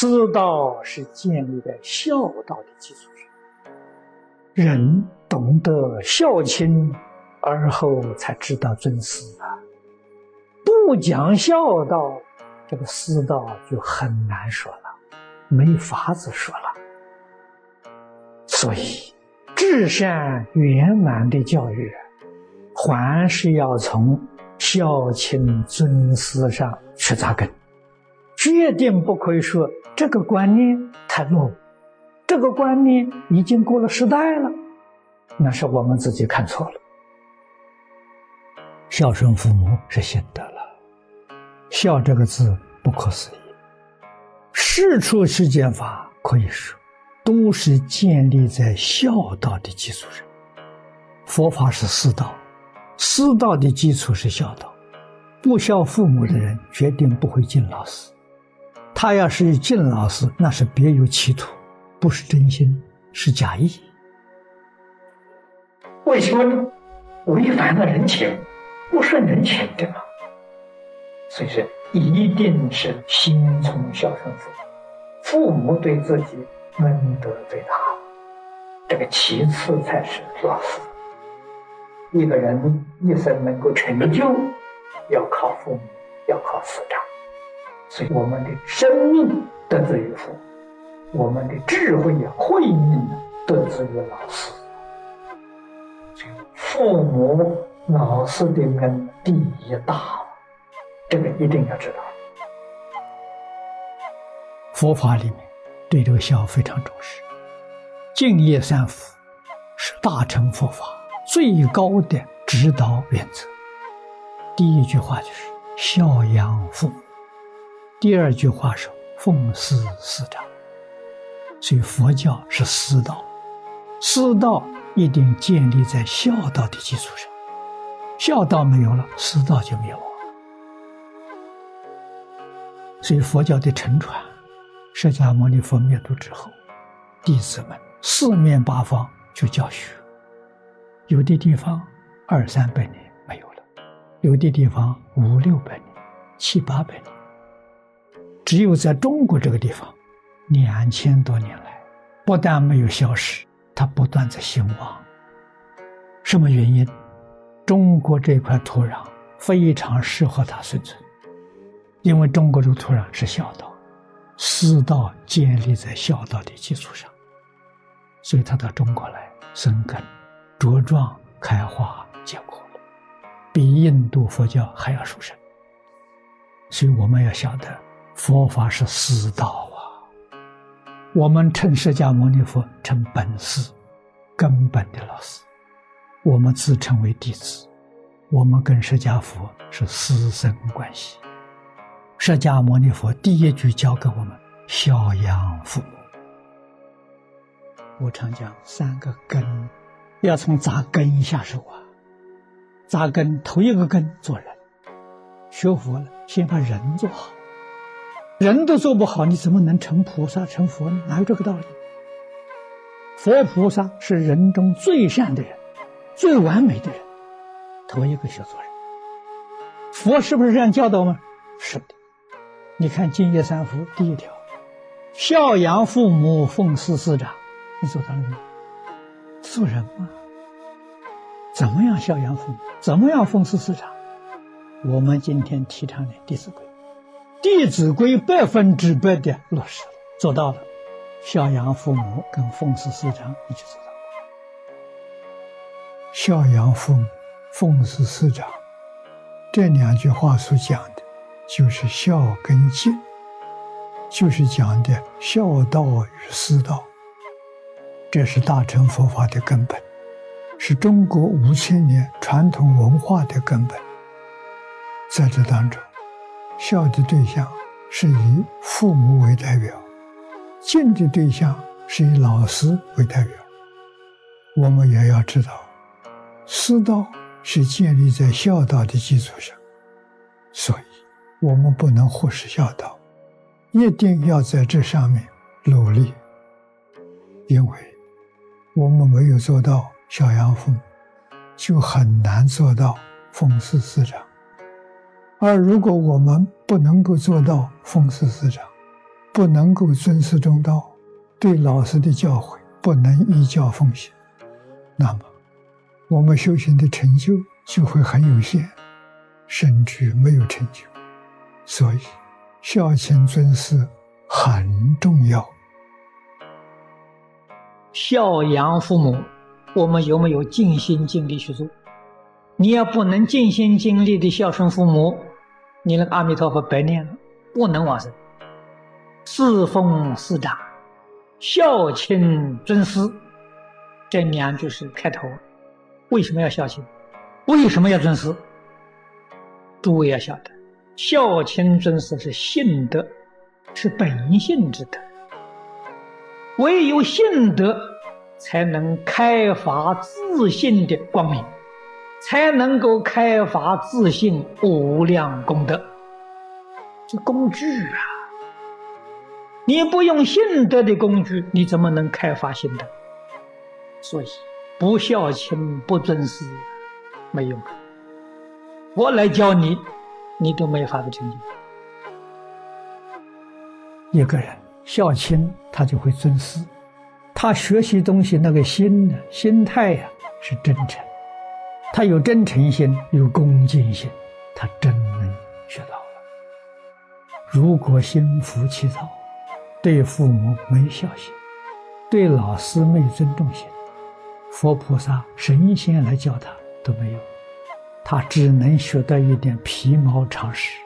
师道是建立在孝道的基础上，人懂得孝亲，而后才知道尊师啊。不讲孝道，这个师道就很难说了，没法子说了。所以，至善圆满的教育，还是要从孝亲尊师上去扎根。决定不可以说这个观念太落伍，这个观念已经过了时代了，那是我们自己看错了。孝顺父母是心得了，孝这个字不可思议。世出世间法可以说都是建立在孝道的基础上。佛法是师道，师道的基础是孝道。不孝父母的人，决定不会敬老师。他要是敬老师，那是别有企图，不是真心，是假意。为什么呢？违反了人情，不顺人情，对吗？所以说，一定是心从孝顺父母，父母对自己恩德最大，这个其次才是老师。一个人一生能够成就，要靠父母，要靠师长。所以，我们的生命得自于佛，我们的智慧呀、慧命得自于老师。父母、老师的恩第一大，这个一定要知道。佛法里面对这个孝非常重视，敬业三福是大乘佛法最高的指导原则。第一句话就是孝养父母。第二句话是奉师师长，所以佛教是师道，师道一定建立在孝道的基础上，孝道没有了，师道就灭亡。所以佛教的沉传，释迦牟尼佛灭度之后，弟子们四面八方去教学，有的地方二三百年没有了，有的地方五六百年、七八百年。只有在中国这个地方，两千多年来，不但没有消失，它不断在兴旺。什么原因？中国这块土壤非常适合它生存，因为中国这个土壤是孝道，师道建立在孝道的基础上，所以它到中国来生根、茁壮、开花、结果，比印度佛教还要殊胜。所以我们要晓得。佛法是师道啊，我们称释迦牟尼佛称本师，根本的老师，我们自称为弟子，我们跟释迦佛是师生关系。释迦牟尼佛第一句教给我们孝养父母。我常讲三个根，要从扎根下手啊。扎根头一个根做人，学佛了先把人做好。人都做不好，你怎么能成菩萨、成佛呢？哪有这个道理？佛菩萨是人中最善的人，最完美的人，头一个学做人。佛是不是这样教导吗？是的。你看《净业三福》第一条：孝养父母，奉师师长。你做到了没？做人嘛，怎么样孝养父母？怎么样奉师师长？我们今天提倡的《弟子规》。《弟子规》百分之百的落实了，做到了，孝养父母跟奉事师长一起做到。孝养父母、奉事师长这两句话所讲的，就是孝跟敬，就是讲的孝道与师道。这是大乘佛法的根本，是中国五千年传统文化的根本。在这当中。孝的对象是以父母为代表，敬的对象是以老师为代表。我们也要知道，师道是建立在孝道的基础上，所以我们不能忽视孝道，一定要在这上面努力。因为我们没有做到孝养父母，就很难做到奉事师长。而如果我们不能够做到奉事师长，不能够尊师重道，对老师的教诲不能依教奉行，那么我们修行的成就就会很有限，甚至没有成就。所以，孝亲尊师很重要。孝养父母，我们有没有尽心尽力去做？你要不能尽心尽力的孝顺父母，你那个阿弥陀佛白念了，不能往生。侍奉师长，孝亲尊师，这两句是开头。为什么要孝亲？为什么要尊师？诸位要晓得，孝亲尊师是性德，是本性之德。唯有信德，才能开发自信的光明，才能够开发自信无量功德。这工具啊，你不用信德的工具，你怎么能开发信德？所以，不孝亲、不尊师，没用。我来教你，你都没法子成就。一个人孝亲。他就会尊师，他学习东西那个心呢，心态呀是真诚，他有真诚心，有恭敬心，他真能学到了。如果心浮气躁，对父母没孝心，对老师没尊重心，佛菩萨、神仙来教他都没有，他只能学到一点皮毛常识，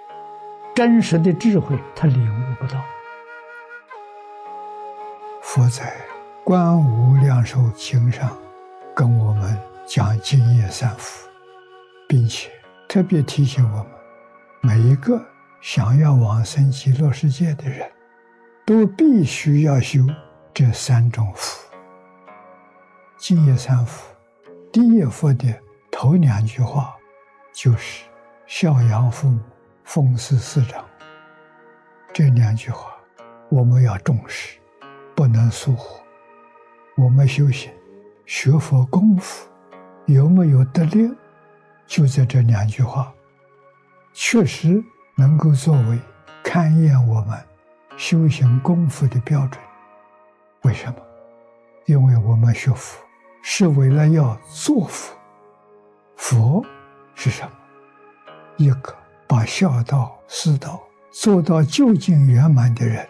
真实的智慧他领悟不到。佛在《观无量寿经》上跟我们讲净业三福，并且特别提醒我们，每一个想要往生极乐世界的人，都必须要修这三种福。净业三福，第一福的头两句话就是孝养父母、奉事师长。这两句话我们要重视。不能疏忽。我们修行、学佛功夫有没有得力，就在这两句话，确实能够作为勘验我们修行功夫的标准。为什么？因为我们学佛是为了要做佛。佛是什么？一个把孝道、师道做到究竟圆满的人，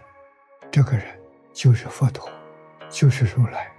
这个人。就是佛陀，就是如来。